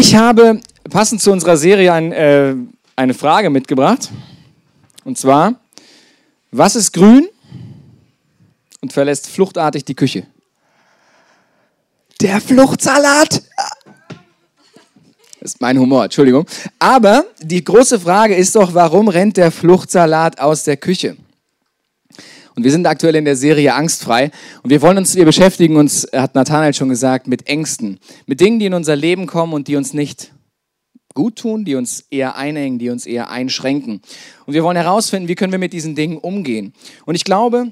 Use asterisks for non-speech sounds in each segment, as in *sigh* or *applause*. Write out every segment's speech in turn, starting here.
Ich habe passend zu unserer Serie ein, äh, eine Frage mitgebracht. Und zwar, was ist grün und verlässt fluchtartig die Küche? Der Fluchtsalat. Das ist mein Humor, Entschuldigung. Aber die große Frage ist doch, warum rennt der Fluchtsalat aus der Küche? Und wir sind aktuell in der Serie Angstfrei. Und wir wollen uns, wir beschäftigen uns, hat Nathanael schon gesagt, mit Ängsten. Mit Dingen, die in unser Leben kommen und die uns nicht gut tun, die uns eher einengen, die uns eher einschränken. Und wir wollen herausfinden, wie können wir mit diesen Dingen umgehen. Und ich glaube,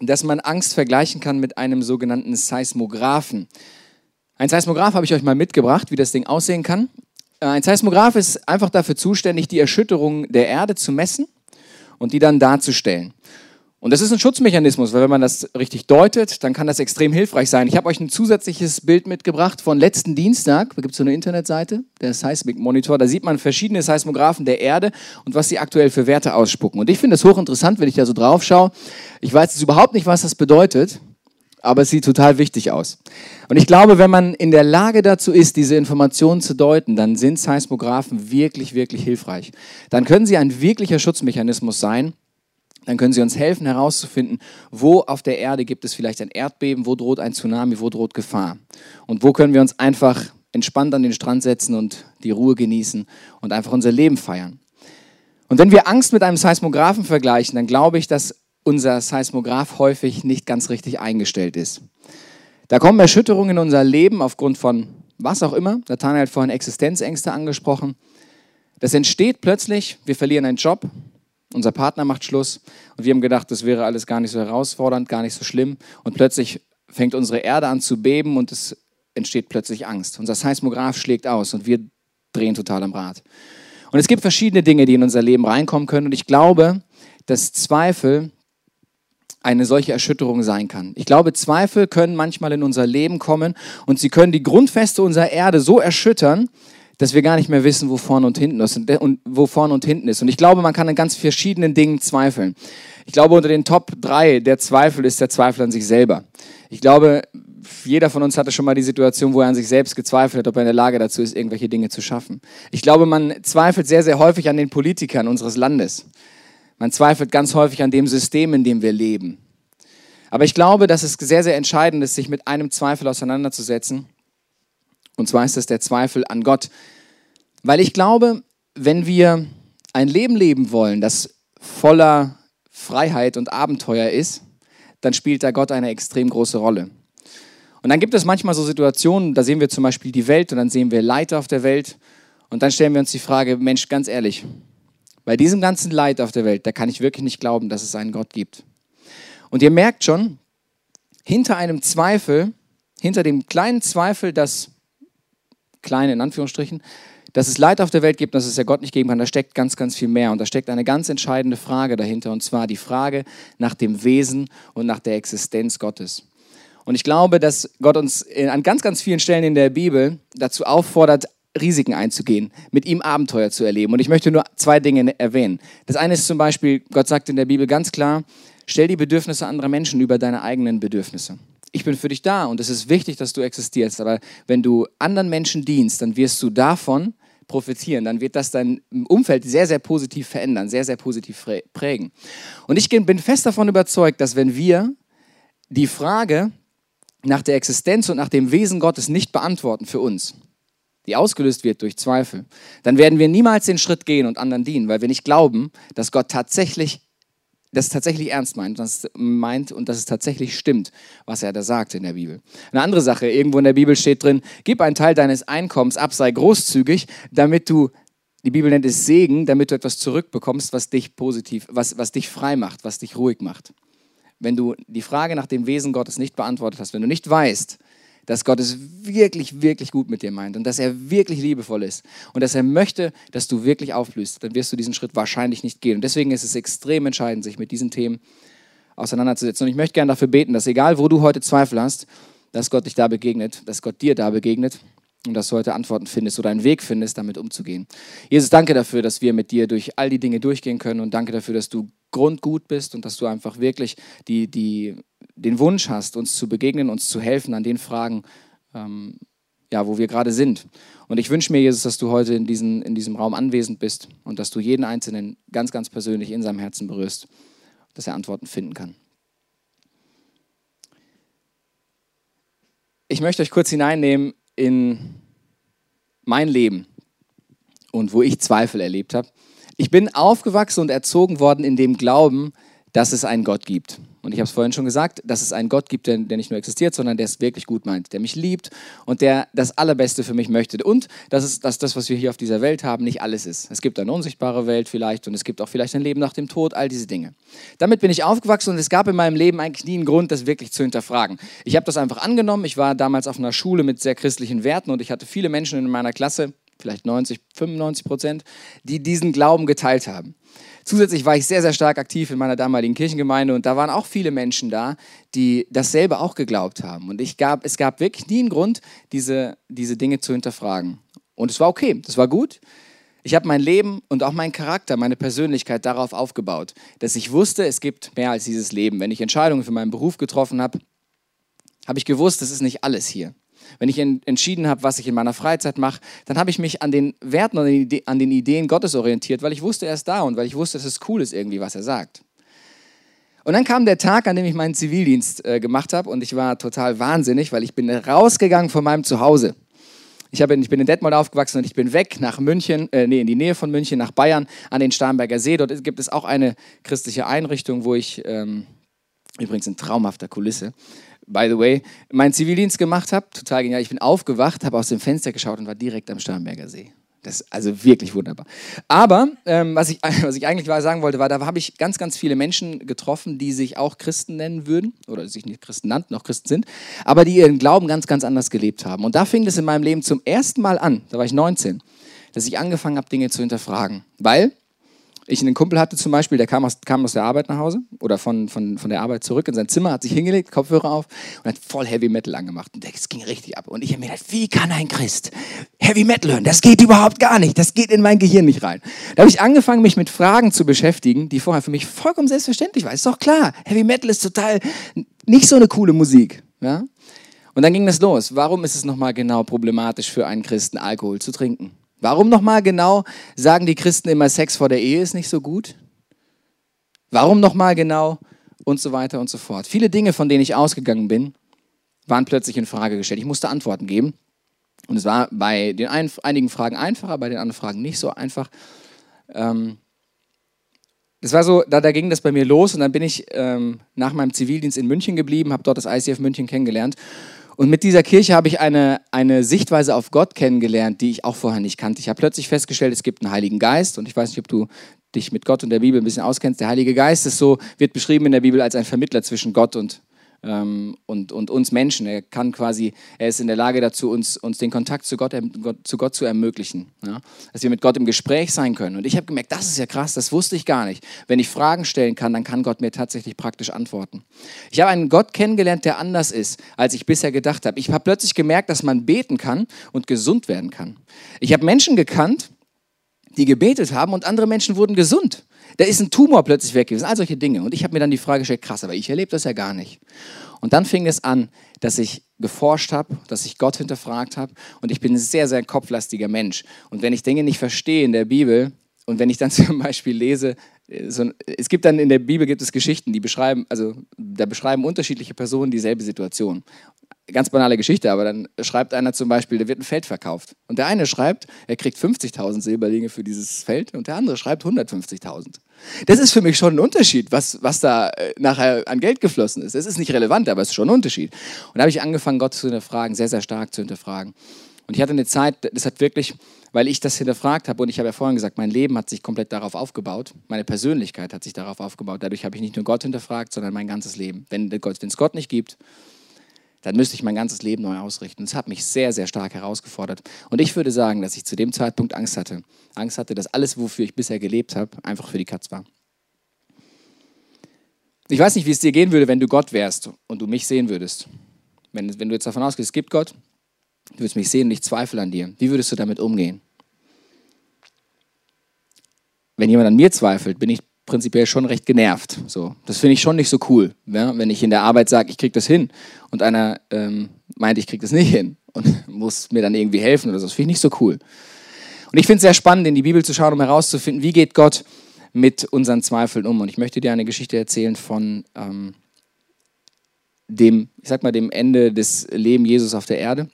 dass man Angst vergleichen kann mit einem sogenannten Seismographen. Ein Seismograph habe ich euch mal mitgebracht, wie das Ding aussehen kann. Äh, ein Seismograph ist einfach dafür zuständig, die Erschütterung der Erde zu messen und die dann darzustellen. Und das ist ein Schutzmechanismus, weil wenn man das richtig deutet, dann kann das extrem hilfreich sein. Ich habe euch ein zusätzliches Bild mitgebracht von letzten Dienstag. Da gibt es so eine Internetseite, der Seismic Monitor. Da sieht man verschiedene Seismographen der Erde und was sie aktuell für Werte ausspucken. Und ich finde das hochinteressant, wenn ich da so drauf schaue. Ich weiß jetzt überhaupt nicht, was das bedeutet, aber es sieht total wichtig aus. Und ich glaube, wenn man in der Lage dazu ist, diese Informationen zu deuten, dann sind Seismographen wirklich, wirklich hilfreich. Dann können sie ein wirklicher Schutzmechanismus sein dann können Sie uns helfen herauszufinden, wo auf der Erde gibt es vielleicht ein Erdbeben, wo droht ein Tsunami, wo droht Gefahr. Und wo können wir uns einfach entspannt an den Strand setzen und die Ruhe genießen und einfach unser Leben feiern. Und wenn wir Angst mit einem Seismographen vergleichen, dann glaube ich, dass unser Seismograph häufig nicht ganz richtig eingestellt ist. Da kommen Erschütterungen in unser Leben aufgrund von was auch immer. Nathanael hat vorhin Existenzängste angesprochen. Das entsteht plötzlich, wir verlieren einen Job, unser Partner macht Schluss und wir haben gedacht, das wäre alles gar nicht so herausfordernd, gar nicht so schlimm. Und plötzlich fängt unsere Erde an zu beben und es entsteht plötzlich Angst. Unser Seismograph schlägt aus und wir drehen total am Rad. Und es gibt verschiedene Dinge, die in unser Leben reinkommen können. Und ich glaube, dass Zweifel eine solche Erschütterung sein kann. Ich glaube, Zweifel können manchmal in unser Leben kommen und sie können die Grundfeste unserer Erde so erschüttern, dass wir gar nicht mehr wissen, wo vorne und hinten ist und wo vorne und hinten ist. Und ich glaube, man kann an ganz verschiedenen Dingen zweifeln. Ich glaube, unter den Top 3 der Zweifel ist der Zweifel an sich selber. Ich glaube, jeder von uns hatte schon mal die Situation, wo er an sich selbst gezweifelt hat, ob er in der Lage dazu ist, irgendwelche Dinge zu schaffen. Ich glaube, man zweifelt sehr, sehr häufig an den Politikern unseres Landes. Man zweifelt ganz häufig an dem System, in dem wir leben. Aber ich glaube, dass es sehr, sehr entscheidend ist, sich mit einem Zweifel auseinanderzusetzen und zwar ist das der Zweifel an Gott. Weil ich glaube, wenn wir ein Leben leben wollen, das voller Freiheit und Abenteuer ist, dann spielt da Gott eine extrem große Rolle. Und dann gibt es manchmal so Situationen, da sehen wir zum Beispiel die Welt und dann sehen wir Leid auf der Welt und dann stellen wir uns die Frage, Mensch, ganz ehrlich, bei diesem ganzen Leid auf der Welt, da kann ich wirklich nicht glauben, dass es einen Gott gibt. Und ihr merkt schon, hinter einem Zweifel, hinter dem kleinen Zweifel, dass klein in Anführungsstrichen, dass es Leid auf der Welt gibt, dass es ja Gott nicht geben kann, da steckt ganz, ganz viel mehr. Und da steckt eine ganz entscheidende Frage dahinter, und zwar die Frage nach dem Wesen und nach der Existenz Gottes. Und ich glaube, dass Gott uns an ganz, ganz vielen Stellen in der Bibel dazu auffordert, Risiken einzugehen, mit ihm Abenteuer zu erleben. Und ich möchte nur zwei Dinge erwähnen. Das eine ist zum Beispiel, Gott sagt in der Bibel ganz klar, stell die Bedürfnisse anderer Menschen über deine eigenen Bedürfnisse ich bin für dich da und es ist wichtig, dass du existierst. Aber wenn du anderen Menschen dienst, dann wirst du davon profitieren. Dann wird das dein Umfeld sehr, sehr positiv verändern, sehr, sehr positiv prägen. Und ich bin fest davon überzeugt, dass wenn wir die Frage nach der Existenz und nach dem Wesen Gottes nicht beantworten für uns, die ausgelöst wird durch Zweifel, dann werden wir niemals den Schritt gehen und anderen dienen, weil wir nicht glauben, dass Gott tatsächlich das tatsächlich ernst meint, das meint und dass es tatsächlich stimmt, was er da sagt in der Bibel. Eine andere Sache, irgendwo in der Bibel steht drin, gib einen Teil deines Einkommens ab, sei großzügig, damit du, die Bibel nennt es Segen, damit du etwas zurückbekommst, was dich positiv, was, was dich frei macht, was dich ruhig macht. Wenn du die Frage nach dem Wesen Gottes nicht beantwortet hast, wenn du nicht weißt, dass Gott es wirklich, wirklich gut mit dir meint und dass er wirklich liebevoll ist und dass er möchte, dass du wirklich aufblühst, dann wirst du diesen Schritt wahrscheinlich nicht gehen. Und deswegen ist es extrem entscheidend, sich mit diesen Themen auseinanderzusetzen. Und ich möchte gerne dafür beten, dass egal, wo du heute Zweifel hast, dass Gott dich da begegnet, dass Gott dir da begegnet und dass du heute Antworten findest oder einen Weg findest, damit umzugehen. Jesus, danke dafür, dass wir mit dir durch all die Dinge durchgehen können und danke dafür, dass du grundgut bist und dass du einfach wirklich die, die den Wunsch hast, uns zu begegnen, uns zu helfen an den Fragen, ähm, ja, wo wir gerade sind. Und ich wünsche mir, Jesus, dass du heute in, diesen, in diesem Raum anwesend bist und dass du jeden Einzelnen ganz, ganz persönlich in seinem Herzen berührst, dass er Antworten finden kann. Ich möchte euch kurz hineinnehmen in mein Leben und wo ich Zweifel erlebt habe. Ich bin aufgewachsen und erzogen worden in dem Glauben, dass es einen Gott gibt. Und ich habe es vorhin schon gesagt, dass es einen Gott gibt, der, der, nicht nur existiert, sondern der es wirklich gut meint, der mich liebt und der das Allerbeste für mich möchte. Und dass, es, dass das, was wir hier auf dieser Welt haben, nicht alles ist. Es gibt eine unsichtbare Welt vielleicht und es gibt auch vielleicht ein Leben nach dem Tod, all diese Dinge. Damit bin ich aufgewachsen und es gab in meinem Leben eigentlich nie einen Grund, das wirklich zu hinterfragen. Ich habe das einfach angenommen. Ich war damals auf einer Schule mit sehr christlichen Werten und ich hatte viele Menschen in meiner Klasse, vielleicht 90, 95 Prozent, die diesen Glauben geteilt haben. Zusätzlich war ich sehr, sehr stark aktiv in meiner damaligen Kirchengemeinde und da waren auch viele Menschen da, die dasselbe auch geglaubt haben. Und ich gab, es gab wirklich nie einen Grund, diese, diese Dinge zu hinterfragen. Und es war okay, das war gut. Ich habe mein Leben und auch meinen Charakter, meine Persönlichkeit darauf aufgebaut, dass ich wusste, es gibt mehr als dieses Leben. Wenn ich Entscheidungen für meinen Beruf getroffen habe, habe ich gewusst, das ist nicht alles hier wenn ich entschieden habe, was ich in meiner Freizeit mache, dann habe ich mich an den Werten und an den Ideen Gottes orientiert, weil ich wusste, er ist da und weil ich wusste, dass es cool ist irgendwie, was er sagt. Und dann kam der Tag, an dem ich meinen Zivildienst äh, gemacht habe und ich war total wahnsinnig, weil ich bin rausgegangen von meinem Zuhause. Ich, habe, ich bin in Detmold aufgewachsen und ich bin weg nach München, äh, nee, in die Nähe von München, nach Bayern, an den Starnberger See. Dort gibt es auch eine christliche Einrichtung, wo ich, ähm, übrigens in traumhafter Kulisse, by the way, meinen Zivildienst gemacht habe. Total genial. Ich bin aufgewacht, habe aus dem Fenster geschaut und war direkt am Starnberger See. Das ist also wirklich wunderbar. Aber ähm, was, ich, *laughs* was ich eigentlich sagen wollte, war, da habe ich ganz, ganz viele Menschen getroffen, die sich auch Christen nennen würden oder sich nicht Christen nannten, noch Christen sind, aber die ihren Glauben ganz, ganz anders gelebt haben. Und da fing es in meinem Leben zum ersten Mal an, da war ich 19, dass ich angefangen habe, Dinge zu hinterfragen. Weil ich einen Kumpel hatte zum Beispiel, der kam aus, kam aus der Arbeit nach Hause oder von, von, von der Arbeit zurück in sein Zimmer, hat sich hingelegt, Kopfhörer auf und hat voll Heavy Metal angemacht. Und das ging richtig ab. Und ich habe mir gedacht, wie kann ein Christ Heavy Metal hören? Das geht überhaupt gar nicht. Das geht in mein Gehirn nicht rein. Da habe ich angefangen, mich mit Fragen zu beschäftigen, die vorher für mich vollkommen selbstverständlich waren. Ist doch klar, Heavy Metal ist total nicht so eine coole Musik. Ja? Und dann ging das los. Warum ist es nochmal genau problematisch für einen Christen, Alkohol zu trinken? Warum nochmal genau sagen die Christen immer, Sex vor der Ehe ist nicht so gut? Warum nochmal genau? Und so weiter und so fort. Viele Dinge, von denen ich ausgegangen bin, waren plötzlich in Frage gestellt. Ich musste Antworten geben. Und es war bei den ein, einigen Fragen einfacher, bei den anderen Fragen nicht so einfach. Ähm, das war so, da, da ging das bei mir los und dann bin ich ähm, nach meinem Zivildienst in München geblieben, habe dort das ICF München kennengelernt und mit dieser Kirche habe ich eine, eine Sichtweise auf Gott kennengelernt, die ich auch vorher nicht kannte. Ich habe plötzlich festgestellt, es gibt einen Heiligen Geist und ich weiß nicht, ob du dich mit Gott und der Bibel ein bisschen auskennst. Der Heilige Geist ist so, wird beschrieben in der Bibel als ein Vermittler zwischen Gott und und, und uns Menschen. Er kann quasi, er ist in der Lage dazu, uns, uns den Kontakt zu Gott, zu Gott zu ermöglichen. Ja? Dass wir mit Gott im Gespräch sein können. Und ich habe gemerkt, das ist ja krass, das wusste ich gar nicht. Wenn ich Fragen stellen kann, dann kann Gott mir tatsächlich praktisch antworten. Ich habe einen Gott kennengelernt, der anders ist, als ich bisher gedacht habe. Ich habe plötzlich gemerkt, dass man beten kann und gesund werden kann. Ich habe Menschen gekannt, die gebetet haben und andere Menschen wurden gesund. Da ist ein Tumor plötzlich weg gewesen, all solche Dinge. Und ich habe mir dann die Frage gestellt, krass, aber ich erlebe das ja gar nicht. Und dann fing es an, dass ich geforscht habe, dass ich Gott hinterfragt habe. Und ich bin ein sehr, sehr kopflastiger Mensch. Und wenn ich Dinge nicht verstehe in der Bibel, und wenn ich dann *laughs* zum Beispiel lese, äh, so, es gibt dann in der Bibel gibt es Geschichten, die beschreiben, also da beschreiben unterschiedliche Personen dieselbe Situation ganz banale Geschichte, aber dann schreibt einer zum Beispiel, da wird ein Feld verkauft. Und der eine schreibt, er kriegt 50.000 Silberlinge für dieses Feld und der andere schreibt 150.000. Das ist für mich schon ein Unterschied, was, was da äh, nachher an Geld geflossen ist. Das ist nicht relevant, aber es ist schon ein Unterschied. Und da habe ich angefangen, Gott zu hinterfragen, sehr, sehr stark zu hinterfragen. Und ich hatte eine Zeit, das hat wirklich, weil ich das hinterfragt habe und ich habe ja vorhin gesagt, mein Leben hat sich komplett darauf aufgebaut, meine Persönlichkeit hat sich darauf aufgebaut. Dadurch habe ich nicht nur Gott hinterfragt, sondern mein ganzes Leben. Wenn es Gott nicht gibt, dann müsste ich mein ganzes Leben neu ausrichten. Das hat mich sehr, sehr stark herausgefordert. Und ich würde sagen, dass ich zu dem Zeitpunkt Angst hatte. Angst hatte, dass alles, wofür ich bisher gelebt habe, einfach für die Katz war. Ich weiß nicht, wie es dir gehen würde, wenn du Gott wärst und du mich sehen würdest. Wenn, wenn du jetzt davon ausgehst, es gibt Gott, du würdest mich sehen und ich zweifle an dir. Wie würdest du damit umgehen? Wenn jemand an mir zweifelt, bin ich prinzipiell schon recht genervt. So, das finde ich schon nicht so cool, ja? wenn ich in der Arbeit sage, ich kriege das hin und einer ähm, meint, ich kriege das nicht hin. und *laughs* muss mir dann irgendwie helfen oder so. Das finde ich nicht so cool. Und ich finde es sehr spannend, in die Bibel zu schauen, um herauszufinden, wie geht Gott mit unseren Zweifeln um. Und ich möchte dir eine Geschichte erzählen von ähm, dem, ich sag mal, dem Ende des Lebens Jesus auf der Erde.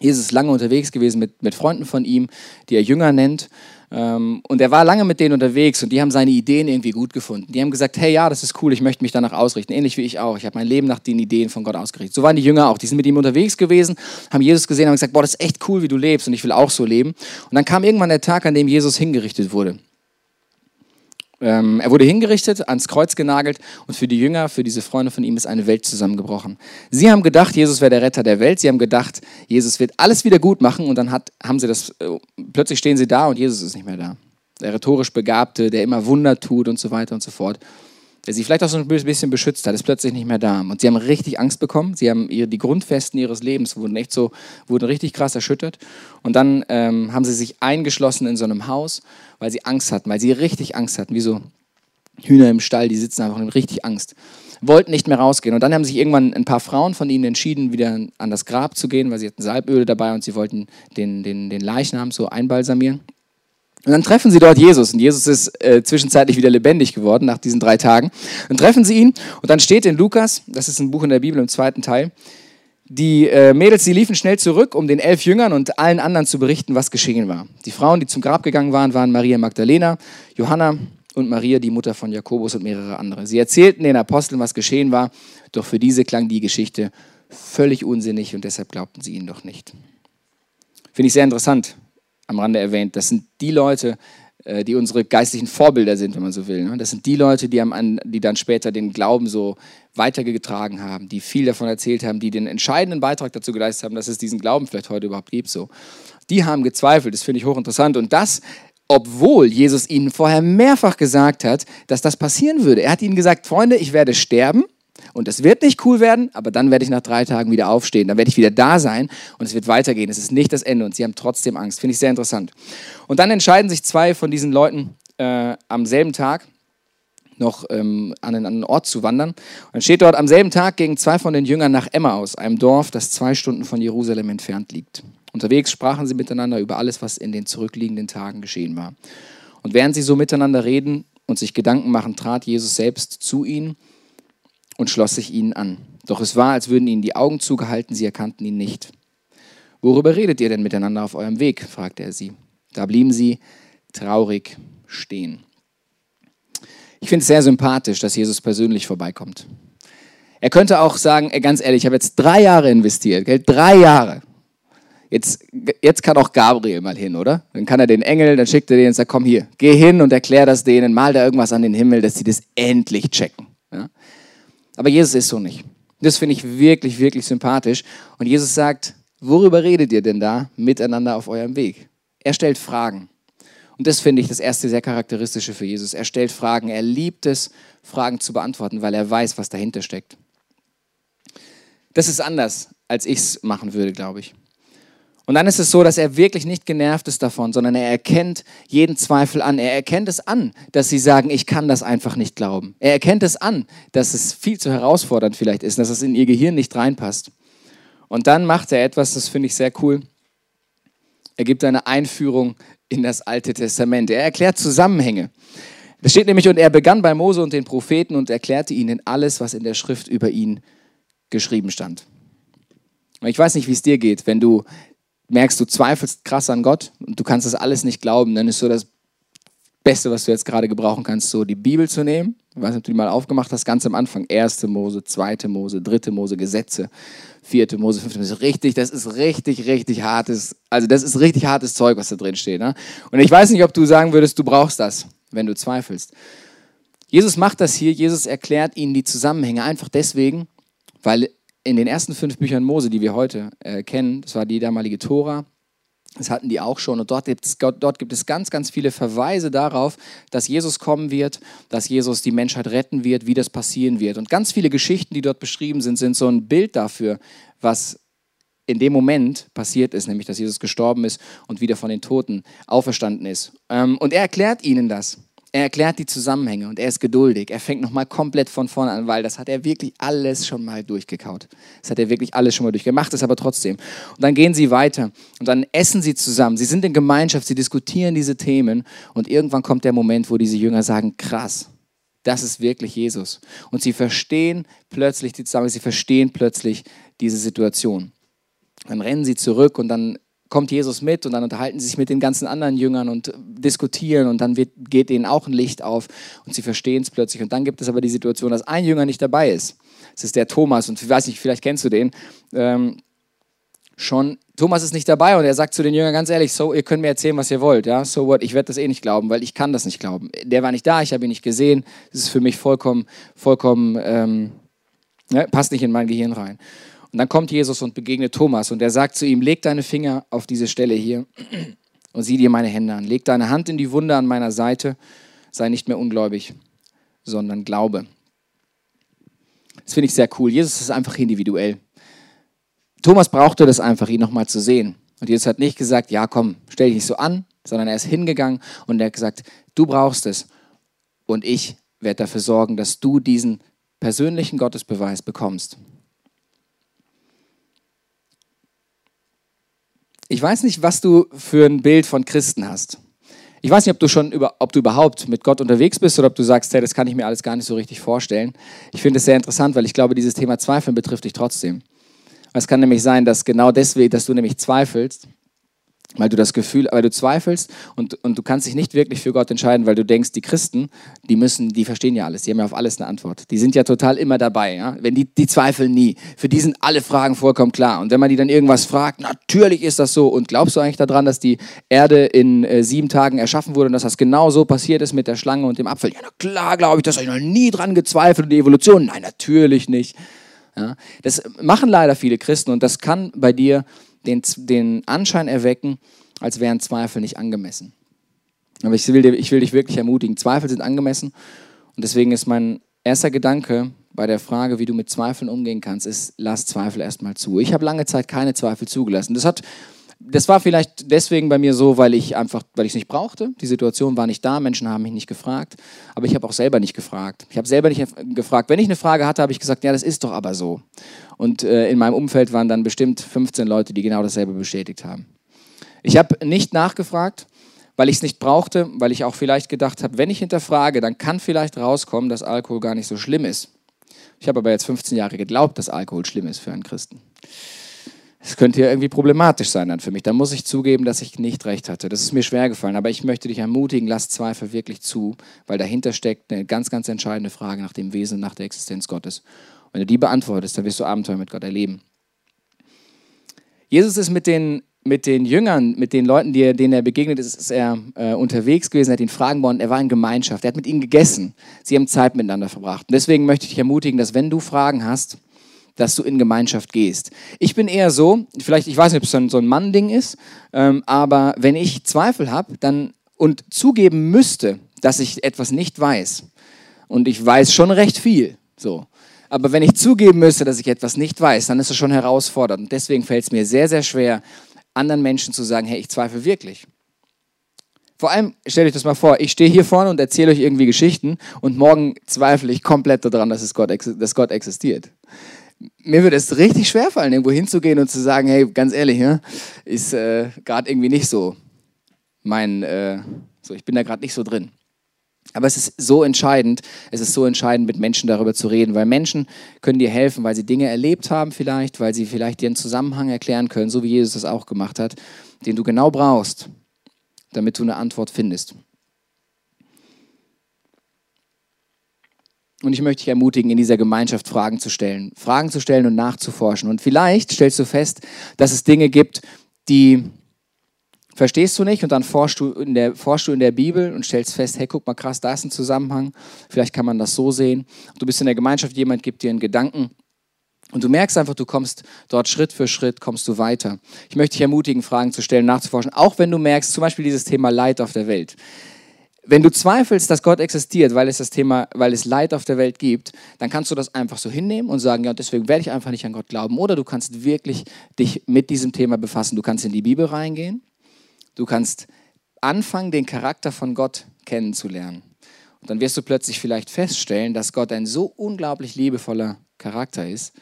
Jesus ist lange unterwegs gewesen mit, mit Freunden von ihm, die er Jünger nennt. Ähm, und er war lange mit denen unterwegs und die haben seine Ideen irgendwie gut gefunden. Die haben gesagt, hey ja, das ist cool, ich möchte mich danach ausrichten. Ähnlich wie ich auch. Ich habe mein Leben nach den Ideen von Gott ausgerichtet. So waren die Jünger auch. Die sind mit ihm unterwegs gewesen, haben Jesus gesehen und haben gesagt, boah, das ist echt cool, wie du lebst und ich will auch so leben. Und dann kam irgendwann der Tag, an dem Jesus hingerichtet wurde. Ähm, er wurde hingerichtet, ans Kreuz genagelt und für die Jünger, für diese Freunde von ihm ist eine Welt zusammengebrochen. Sie haben gedacht, Jesus wäre der Retter der Welt. Sie haben gedacht, Jesus wird alles wieder gut machen und dann hat, haben sie das, äh, plötzlich stehen sie da und Jesus ist nicht mehr da. Der rhetorisch Begabte, der immer Wunder tut und so weiter und so fort der sie vielleicht auch so ein bisschen beschützt hat, ist plötzlich nicht mehr da. Und sie haben richtig Angst bekommen. Sie haben ihre, die Grundfesten ihres Lebens wurden echt so, wurden richtig krass erschüttert. Und dann ähm, haben sie sich eingeschlossen in so einem Haus, weil sie Angst hatten, weil sie richtig Angst hatten, wie so Hühner im Stall, die sitzen einfach in richtig Angst. Wollten nicht mehr rausgehen. Und dann haben sich irgendwann ein paar Frauen von ihnen entschieden, wieder an das Grab zu gehen, weil sie hatten Salböle dabei und sie wollten den, den, den Leichnam so einbalsamieren. Und dann treffen sie dort Jesus und Jesus ist äh, zwischenzeitlich wieder lebendig geworden nach diesen drei Tagen. Dann treffen sie ihn und dann steht in Lukas, das ist ein Buch in der Bibel im zweiten Teil, die äh, Mädels, die liefen schnell zurück, um den elf Jüngern und allen anderen zu berichten, was geschehen war. Die Frauen, die zum Grab gegangen waren, waren Maria Magdalena, Johanna und Maria, die Mutter von Jakobus und mehrere andere. Sie erzählten den Aposteln, was geschehen war, doch für diese klang die Geschichte völlig unsinnig und deshalb glaubten sie ihnen doch nicht. Finde ich sehr interessant, am Rande erwähnt, das sind die Leute, äh, die unsere geistlichen Vorbilder sind, wenn man so will. Ne? Das sind die Leute, die, am, die dann später den Glauben so weitergetragen haben, die viel davon erzählt haben, die den entscheidenden Beitrag dazu geleistet haben, dass es diesen Glauben vielleicht heute überhaupt gibt. So. Die haben gezweifelt, das finde ich hochinteressant. Und das, obwohl Jesus ihnen vorher mehrfach gesagt hat, dass das passieren würde. Er hat ihnen gesagt, Freunde, ich werde sterben und es wird nicht cool werden, aber dann werde ich nach drei Tagen wieder aufstehen. Dann werde ich wieder da sein und es wird weitergehen. Es ist nicht das Ende und sie haben trotzdem Angst. Finde ich sehr interessant. Und dann entscheiden sich zwei von diesen Leuten äh, am selben Tag noch ähm, an einen Ort zu wandern. Und dann steht dort, am selben Tag gingen zwei von den Jüngern nach Emmaus, einem Dorf, das zwei Stunden von Jerusalem entfernt liegt. Unterwegs sprachen sie miteinander über alles, was in den zurückliegenden Tagen geschehen war. Und während sie so miteinander reden und sich Gedanken machen, trat Jesus selbst zu ihnen und schloss sich ihnen an. Doch es war, als würden ihnen die Augen zugehalten, sie erkannten ihn nicht. Worüber redet ihr denn miteinander auf eurem Weg? fragte er sie. Da blieben sie traurig stehen. Ich finde es sehr sympathisch, dass Jesus persönlich vorbeikommt. Er könnte auch sagen, ganz ehrlich, ich habe jetzt drei Jahre investiert, gell? drei Jahre. Jetzt, jetzt kann auch Gabriel mal hin, oder? Dann kann er den Engel, dann schickt er den und sagt, komm hier, geh hin und erklär das denen, mal da irgendwas an den Himmel, dass sie das endlich checken. Ja? Aber Jesus ist so nicht. Das finde ich wirklich, wirklich sympathisch. Und Jesus sagt, worüber redet ihr denn da miteinander auf eurem Weg? Er stellt Fragen. Und das finde ich das erste sehr charakteristische für Jesus. Er stellt Fragen. Er liebt es, Fragen zu beantworten, weil er weiß, was dahinter steckt. Das ist anders, als ich es machen würde, glaube ich. Und dann ist es so, dass er wirklich nicht genervt ist davon, sondern er erkennt jeden Zweifel an. Er erkennt es an, dass sie sagen, ich kann das einfach nicht glauben. Er erkennt es an, dass es viel zu herausfordernd vielleicht ist, dass es in ihr Gehirn nicht reinpasst. Und dann macht er etwas, das finde ich sehr cool. Er gibt eine Einführung in das Alte Testament. Er erklärt Zusammenhänge. Da steht nämlich, und er begann bei Mose und den Propheten und erklärte ihnen alles, was in der Schrift über ihn geschrieben stand. Ich weiß nicht, wie es dir geht, wenn du merkst, du zweifelst krass an Gott und du kannst das alles nicht glauben, dann ist so das Beste, was du jetzt gerade gebrauchen kannst, so die Bibel zu nehmen. Ich weiß nicht, ob du die mal aufgemacht hast, ganz am Anfang. Erste Mose, zweite Mose, dritte Mose, Gesetze, vierte Mose, fünfte Mose. Richtig, das ist richtig, richtig hartes, also das ist richtig hartes Zeug, was da drin steht. Ne? Und ich weiß nicht, ob du sagen würdest, du brauchst das, wenn du zweifelst. Jesus macht das hier, Jesus erklärt ihnen die Zusammenhänge einfach deswegen, weil in den ersten fünf Büchern Mose, die wir heute äh, kennen, das war die damalige Tora, das hatten die auch schon. Und dort gibt, es, dort gibt es ganz, ganz viele Verweise darauf, dass Jesus kommen wird, dass Jesus die Menschheit retten wird, wie das passieren wird. Und ganz viele Geschichten, die dort beschrieben sind, sind so ein Bild dafür, was in dem Moment passiert ist, nämlich dass Jesus gestorben ist und wieder von den Toten auferstanden ist. Ähm, und er erklärt ihnen das. Er erklärt die Zusammenhänge und er ist geduldig. Er fängt nochmal komplett von vorne an, weil das hat er wirklich alles schon mal durchgekaut. Das hat er wirklich alles schon mal durchgemacht, es aber trotzdem. Und dann gehen sie weiter und dann essen sie zusammen. Sie sind in Gemeinschaft, sie diskutieren diese Themen und irgendwann kommt der Moment, wo diese Jünger sagen, krass, das ist wirklich Jesus. Und sie verstehen plötzlich die Zusammenhänge, sie verstehen plötzlich diese Situation. Dann rennen sie zurück und dann kommt Jesus mit und dann unterhalten sie sich mit den ganzen anderen Jüngern und diskutieren und dann wird, geht ihnen auch ein Licht auf und sie verstehen es plötzlich. Und dann gibt es aber die Situation, dass ein Jünger nicht dabei ist. Das ist der Thomas und ich weiß nicht, vielleicht kennst du den. Ähm, schon, Thomas ist nicht dabei und er sagt zu den Jüngern ganz ehrlich, so, ihr könnt mir erzählen, was ihr wollt, ja, so what, ich werde das eh nicht glauben, weil ich kann das nicht glauben. Der war nicht da, ich habe ihn nicht gesehen, das ist für mich vollkommen, vollkommen, ähm, ja, passt nicht in mein Gehirn rein. Und dann kommt Jesus und begegnet Thomas und er sagt zu ihm, leg deine Finger auf diese Stelle hier und sieh dir meine Hände an. Leg deine Hand in die Wunde an meiner Seite, sei nicht mehr ungläubig, sondern glaube. Das finde ich sehr cool. Jesus ist einfach individuell. Thomas brauchte das einfach, ihn nochmal zu sehen. Und Jesus hat nicht gesagt, ja komm, stell dich nicht so an, sondern er ist hingegangen und er hat gesagt, du brauchst es und ich werde dafür sorgen, dass du diesen persönlichen Gottesbeweis bekommst. Ich weiß nicht, was du für ein Bild von Christen hast. Ich weiß nicht, ob du schon über, ob du überhaupt mit Gott unterwegs bist oder ob du sagst, hey, das kann ich mir alles gar nicht so richtig vorstellen. Ich finde es sehr interessant, weil ich glaube, dieses Thema Zweifeln betrifft dich trotzdem. Es kann nämlich sein, dass genau deswegen, dass du nämlich zweifelst, weil du das Gefühl, weil du zweifelst und, und du kannst dich nicht wirklich für Gott entscheiden, weil du denkst, die Christen, die müssen, die verstehen ja alles, die haben ja auf alles eine Antwort. Die sind ja total immer dabei, ja? Wenn die, die zweifeln nie. Für die sind alle Fragen vollkommen klar. Und wenn man die dann irgendwas fragt, natürlich ist das so. Und glaubst du eigentlich daran, dass die Erde in äh, sieben Tagen erschaffen wurde und dass das genau so passiert ist mit der Schlange und dem Apfel? Ja, na klar, glaube ich, das habe ich noch nie dran gezweifelt und die Evolution. Nein, natürlich nicht. Ja? Das machen leider viele Christen und das kann bei dir den, den Anschein erwecken, als wären Zweifel nicht angemessen. Aber ich will, ich will dich wirklich ermutigen, Zweifel sind angemessen und deswegen ist mein erster Gedanke bei der Frage, wie du mit Zweifeln umgehen kannst, ist, lass Zweifel erstmal zu. Ich habe lange Zeit keine Zweifel zugelassen. Das hat das war vielleicht deswegen bei mir so, weil ich einfach, weil ich es nicht brauchte. Die Situation war nicht da, Menschen haben mich nicht gefragt, aber ich habe auch selber nicht gefragt. Ich habe selber nicht gefragt. Wenn ich eine Frage hatte, habe ich gesagt, ja, das ist doch aber so. Und äh, in meinem Umfeld waren dann bestimmt 15 Leute, die genau dasselbe bestätigt haben. Ich habe nicht nachgefragt, weil ich es nicht brauchte, weil ich auch vielleicht gedacht habe, wenn ich hinterfrage, dann kann vielleicht rauskommen, dass Alkohol gar nicht so schlimm ist. Ich habe aber jetzt 15 Jahre geglaubt, dass Alkohol schlimm ist für einen Christen. Es könnte ja irgendwie problematisch sein dann für mich. Da muss ich zugeben, dass ich nicht recht hatte. Das ist mir schwer gefallen. Aber ich möchte dich ermutigen, lass Zweifel wirklich zu, weil dahinter steckt eine ganz, ganz entscheidende Frage nach dem Wesen, nach der Existenz Gottes. Und wenn du die beantwortest, dann wirst du Abenteuer mit Gott erleben. Jesus ist mit den, mit den Jüngern, mit den Leuten, die, denen er begegnet ist, ist er äh, unterwegs gewesen, er hat ihnen Fragen beantwortet, er war in Gemeinschaft, er hat mit ihnen gegessen. Sie haben Zeit miteinander verbracht. Und deswegen möchte ich dich ermutigen, dass wenn du Fragen hast, dass du in Gemeinschaft gehst. Ich bin eher so, vielleicht, ich weiß nicht, ob es so ein Mann-Ding ist, ähm, aber wenn ich Zweifel habe dann, und zugeben müsste, dass ich etwas nicht weiß, und ich weiß schon recht viel, so, aber wenn ich zugeben müsste, dass ich etwas nicht weiß, dann ist es schon herausfordernd. Und deswegen fällt es mir sehr, sehr schwer, anderen Menschen zu sagen, hey, ich zweifle wirklich. Vor allem, stellt euch das mal vor, ich stehe hier vorne und erzähle euch irgendwie Geschichten und morgen zweifle ich komplett daran, dass, es Gott, dass Gott existiert mir würde es richtig schwer fallen, irgendwo hinzugehen und zu sagen, hey, ganz ehrlich, ja, ist äh, gerade irgendwie nicht so mein, äh, so, ich bin da gerade nicht so drin. Aber es ist so entscheidend, es ist so entscheidend, mit Menschen darüber zu reden, weil Menschen können dir helfen, weil sie Dinge erlebt haben vielleicht, weil sie vielleicht dir einen Zusammenhang erklären können, so wie Jesus das auch gemacht hat, den du genau brauchst, damit du eine Antwort findest. Und ich möchte dich ermutigen, in dieser Gemeinschaft Fragen zu stellen. Fragen zu stellen und nachzuforschen. Und vielleicht stellst du fest, dass es Dinge gibt, die verstehst du nicht und dann forschst du, in der, forschst du in der Bibel und stellst fest, hey, guck mal krass, da ist ein Zusammenhang. Vielleicht kann man das so sehen. Du bist in der Gemeinschaft, jemand gibt dir einen Gedanken. Und du merkst einfach, du kommst dort Schritt für Schritt, kommst du weiter. Ich möchte dich ermutigen, Fragen zu stellen, nachzuforschen. Auch wenn du merkst, zum Beispiel dieses Thema Leid auf der Welt. Wenn du zweifelst, dass Gott existiert, weil es das Thema, weil es Leid auf der Welt gibt, dann kannst du das einfach so hinnehmen und sagen, ja, deswegen werde ich einfach nicht an Gott glauben. Oder du kannst wirklich dich mit diesem Thema befassen. Du kannst in die Bibel reingehen. Du kannst anfangen, den Charakter von Gott kennenzulernen. Und dann wirst du plötzlich vielleicht feststellen, dass Gott ein so unglaublich liebevoller Charakter ist,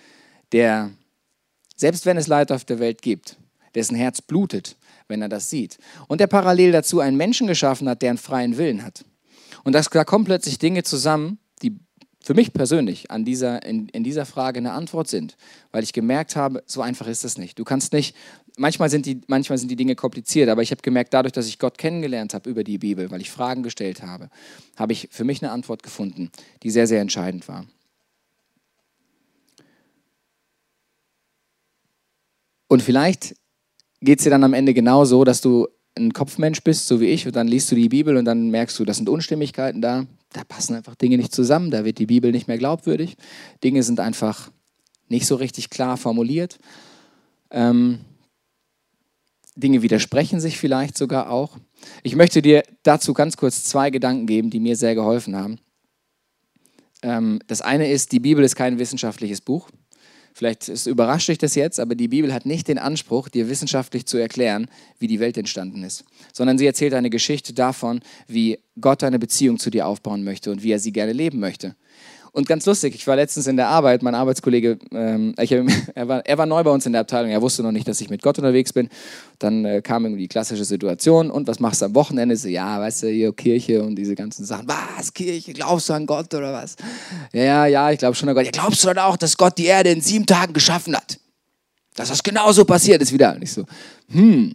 der, selbst wenn es Leid auf der Welt gibt, dessen Herz blutet, wenn er das sieht. Und der parallel dazu einen Menschen geschaffen hat, der einen freien Willen hat. Und das, da kommen plötzlich Dinge zusammen, die für mich persönlich an dieser, in, in dieser Frage eine Antwort sind, weil ich gemerkt habe, so einfach ist es nicht. Du kannst nicht, manchmal sind die, manchmal sind die Dinge kompliziert, aber ich habe gemerkt, dadurch, dass ich Gott kennengelernt habe über die Bibel, weil ich Fragen gestellt habe, habe ich für mich eine Antwort gefunden, die sehr, sehr entscheidend war. Und vielleicht geht es dir dann am Ende genauso, dass du ein Kopfmensch bist, so wie ich, und dann liest du die Bibel und dann merkst du, das sind Unstimmigkeiten da, da passen einfach Dinge nicht zusammen, da wird die Bibel nicht mehr glaubwürdig, Dinge sind einfach nicht so richtig klar formuliert, ähm, Dinge widersprechen sich vielleicht sogar auch. Ich möchte dir dazu ganz kurz zwei Gedanken geben, die mir sehr geholfen haben. Ähm, das eine ist, die Bibel ist kein wissenschaftliches Buch. Vielleicht ist, überrascht dich das jetzt, aber die Bibel hat nicht den Anspruch, dir wissenschaftlich zu erklären, wie die Welt entstanden ist, sondern sie erzählt eine Geschichte davon, wie Gott eine Beziehung zu dir aufbauen möchte und wie er sie gerne leben möchte. Und ganz lustig, ich war letztens in der Arbeit, mein Arbeitskollege, ähm, ich, *laughs* er, war, er war neu bei uns in der Abteilung, er wusste noch nicht, dass ich mit Gott unterwegs bin. Dann äh, kam irgendwie die klassische Situation, und was machst du am Wochenende? So, ja, weißt du, hier Kirche und diese ganzen Sachen. Was, Kirche, glaubst du an Gott oder was? Ja, ja, ich glaube schon an Gott. Ja, glaubst du dann auch, dass Gott die Erde in sieben Tagen geschaffen hat? Dass das genauso passiert ist wieder. Und ich so, hm,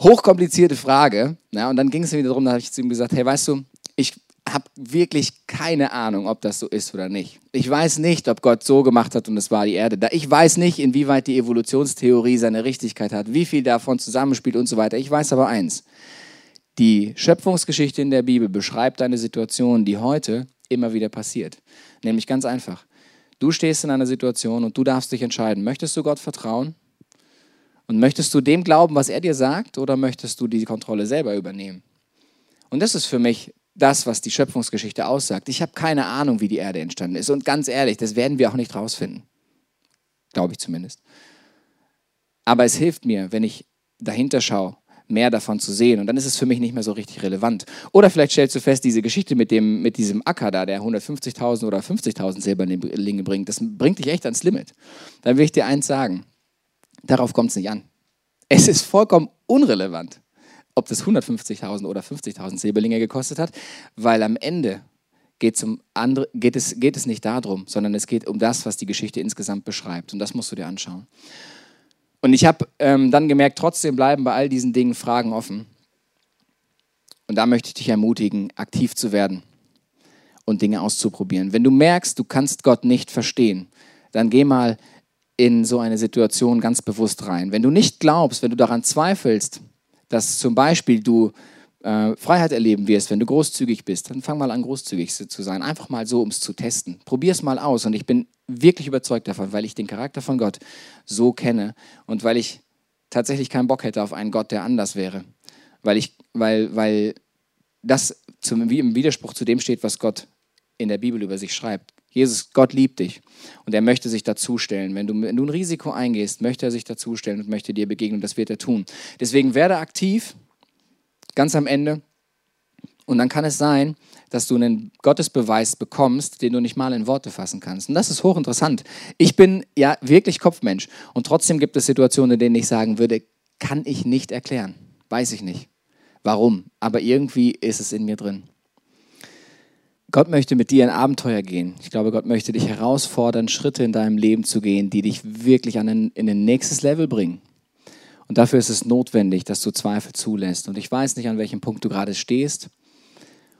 hochkomplizierte Frage. Ja, und dann ging es mir wieder darum, da habe ich zu ihm gesagt, hey, weißt du, ich habe wirklich keine Ahnung, ob das so ist oder nicht. Ich weiß nicht, ob Gott so gemacht hat und es war die Erde. Ich weiß nicht, inwieweit die Evolutionstheorie seine Richtigkeit hat, wie viel davon zusammenspielt und so weiter. Ich weiß aber eins. Die Schöpfungsgeschichte in der Bibel beschreibt eine Situation, die heute immer wieder passiert. Nämlich ganz einfach. Du stehst in einer Situation und du darfst dich entscheiden, möchtest du Gott vertrauen? Und möchtest du dem glauben, was er dir sagt, oder möchtest du die Kontrolle selber übernehmen? Und das ist für mich das, was die Schöpfungsgeschichte aussagt. Ich habe keine Ahnung, wie die Erde entstanden ist. Und ganz ehrlich, das werden wir auch nicht rausfinden. Glaube ich zumindest. Aber es hilft mir, wenn ich dahinter schaue, mehr davon zu sehen. Und dann ist es für mich nicht mehr so richtig relevant. Oder vielleicht stellst du fest, diese Geschichte mit, dem, mit diesem Acker da, der 150.000 oder 50.000 Silberlinge bringt, das bringt dich echt ans Limit. Dann will ich dir eins sagen. Darauf kommt es nicht an. Es ist vollkommen unrelevant ob das 150.000 oder 50.000 Silberlinge gekostet hat, weil am Ende geht, um andere, geht, es, geht es nicht darum, sondern es geht um das, was die Geschichte insgesamt beschreibt. Und das musst du dir anschauen. Und ich habe ähm, dann gemerkt, trotzdem bleiben bei all diesen Dingen Fragen offen. Und da möchte ich dich ermutigen, aktiv zu werden und Dinge auszuprobieren. Wenn du merkst, du kannst Gott nicht verstehen, dann geh mal in so eine Situation ganz bewusst rein. Wenn du nicht glaubst, wenn du daran zweifelst, dass zum Beispiel du äh, Freiheit erleben wirst, wenn du großzügig bist, dann fang mal an, großzügig zu sein. Einfach mal so, um es zu testen. Probier es mal aus. Und ich bin wirklich überzeugt davon, weil ich den Charakter von Gott so kenne und weil ich tatsächlich keinen Bock hätte auf einen Gott, der anders wäre. Weil, ich, weil, weil das zum, wie im Widerspruch zu dem steht, was Gott in der Bibel über sich schreibt. Jesus, Gott liebt dich und er möchte sich dazustellen. Wenn du, wenn du ein Risiko eingehst, möchte er sich dazustellen und möchte dir begegnen das wird er tun. Deswegen werde aktiv, ganz am Ende. Und dann kann es sein, dass du einen Gottesbeweis bekommst, den du nicht mal in Worte fassen kannst. Und das ist hochinteressant. Ich bin ja wirklich Kopfmensch und trotzdem gibt es Situationen, in denen ich sagen würde, kann ich nicht erklären. Weiß ich nicht. Warum? Aber irgendwie ist es in mir drin. Gott möchte mit dir ein Abenteuer gehen. Ich glaube, Gott möchte dich herausfordern, Schritte in deinem Leben zu gehen, die dich wirklich an ein, in ein nächstes Level bringen. Und dafür ist es notwendig, dass du Zweifel zulässt. Und ich weiß nicht, an welchem Punkt du gerade stehst.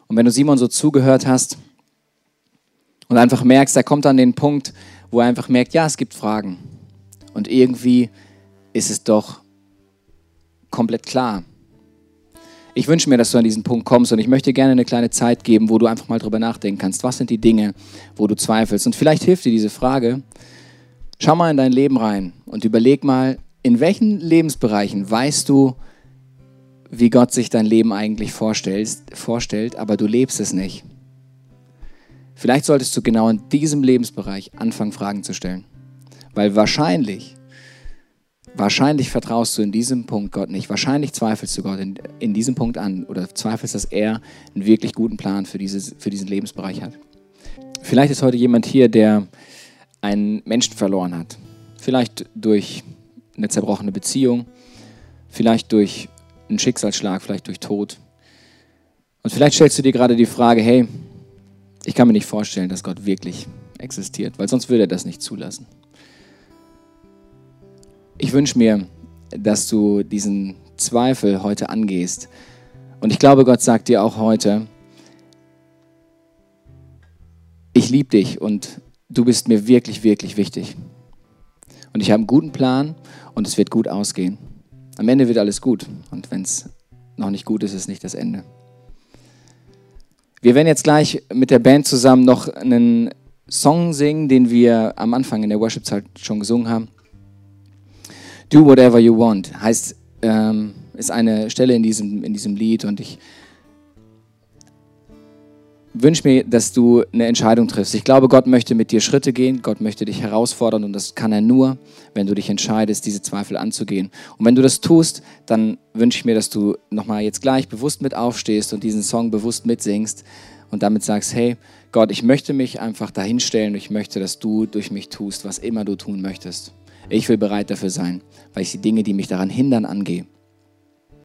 Und wenn du Simon so zugehört hast und einfach merkst, er kommt an den Punkt, wo er einfach merkt, ja, es gibt Fragen. Und irgendwie ist es doch komplett klar. Ich wünsche mir, dass du an diesen Punkt kommst und ich möchte gerne eine kleine Zeit geben, wo du einfach mal drüber nachdenken kannst. Was sind die Dinge, wo du zweifelst? Und vielleicht hilft dir diese Frage. Schau mal in dein Leben rein und überleg mal, in welchen Lebensbereichen weißt du, wie Gott sich dein Leben eigentlich vorstellt, vorstellt, aber du lebst es nicht. Vielleicht solltest du genau in diesem Lebensbereich anfangen, Fragen zu stellen. Weil wahrscheinlich wahrscheinlich vertraust du in diesem Punkt Gott nicht. Wahrscheinlich zweifelst du Gott in, in diesem Punkt an oder zweifelst, dass er einen wirklich guten Plan für, dieses, für diesen Lebensbereich hat. Vielleicht ist heute jemand hier, der einen Menschen verloren hat. Vielleicht durch eine zerbrochene Beziehung, vielleicht durch einen Schicksalsschlag, vielleicht durch Tod. Und vielleicht stellst du dir gerade die Frage, hey, ich kann mir nicht vorstellen, dass Gott wirklich existiert, weil sonst würde er das nicht zulassen. Ich wünsche mir, dass du diesen Zweifel heute angehst. Und ich glaube, Gott sagt dir auch heute, ich liebe dich und du bist mir wirklich, wirklich wichtig. Und ich habe einen guten Plan und es wird gut ausgehen. Am Ende wird alles gut. Und wenn es noch nicht gut ist, ist nicht das Ende. Wir werden jetzt gleich mit der Band zusammen noch einen Song singen, den wir am Anfang in der Worship-Zeit schon gesungen haben. Do whatever you want heißt, ähm, ist eine Stelle in diesem, in diesem Lied und ich wünsche mir, dass du eine Entscheidung triffst. Ich glaube, Gott möchte mit dir Schritte gehen, Gott möchte dich herausfordern und das kann er nur, wenn du dich entscheidest, diese Zweifel anzugehen. Und wenn du das tust, dann wünsche ich mir, dass du nochmal jetzt gleich bewusst mit aufstehst und diesen Song bewusst mitsingst und damit sagst, hey Gott, ich möchte mich einfach dahinstellen und ich möchte, dass du durch mich tust, was immer du tun möchtest. Ich will bereit dafür sein, weil ich die Dinge, die mich daran hindern, angehe.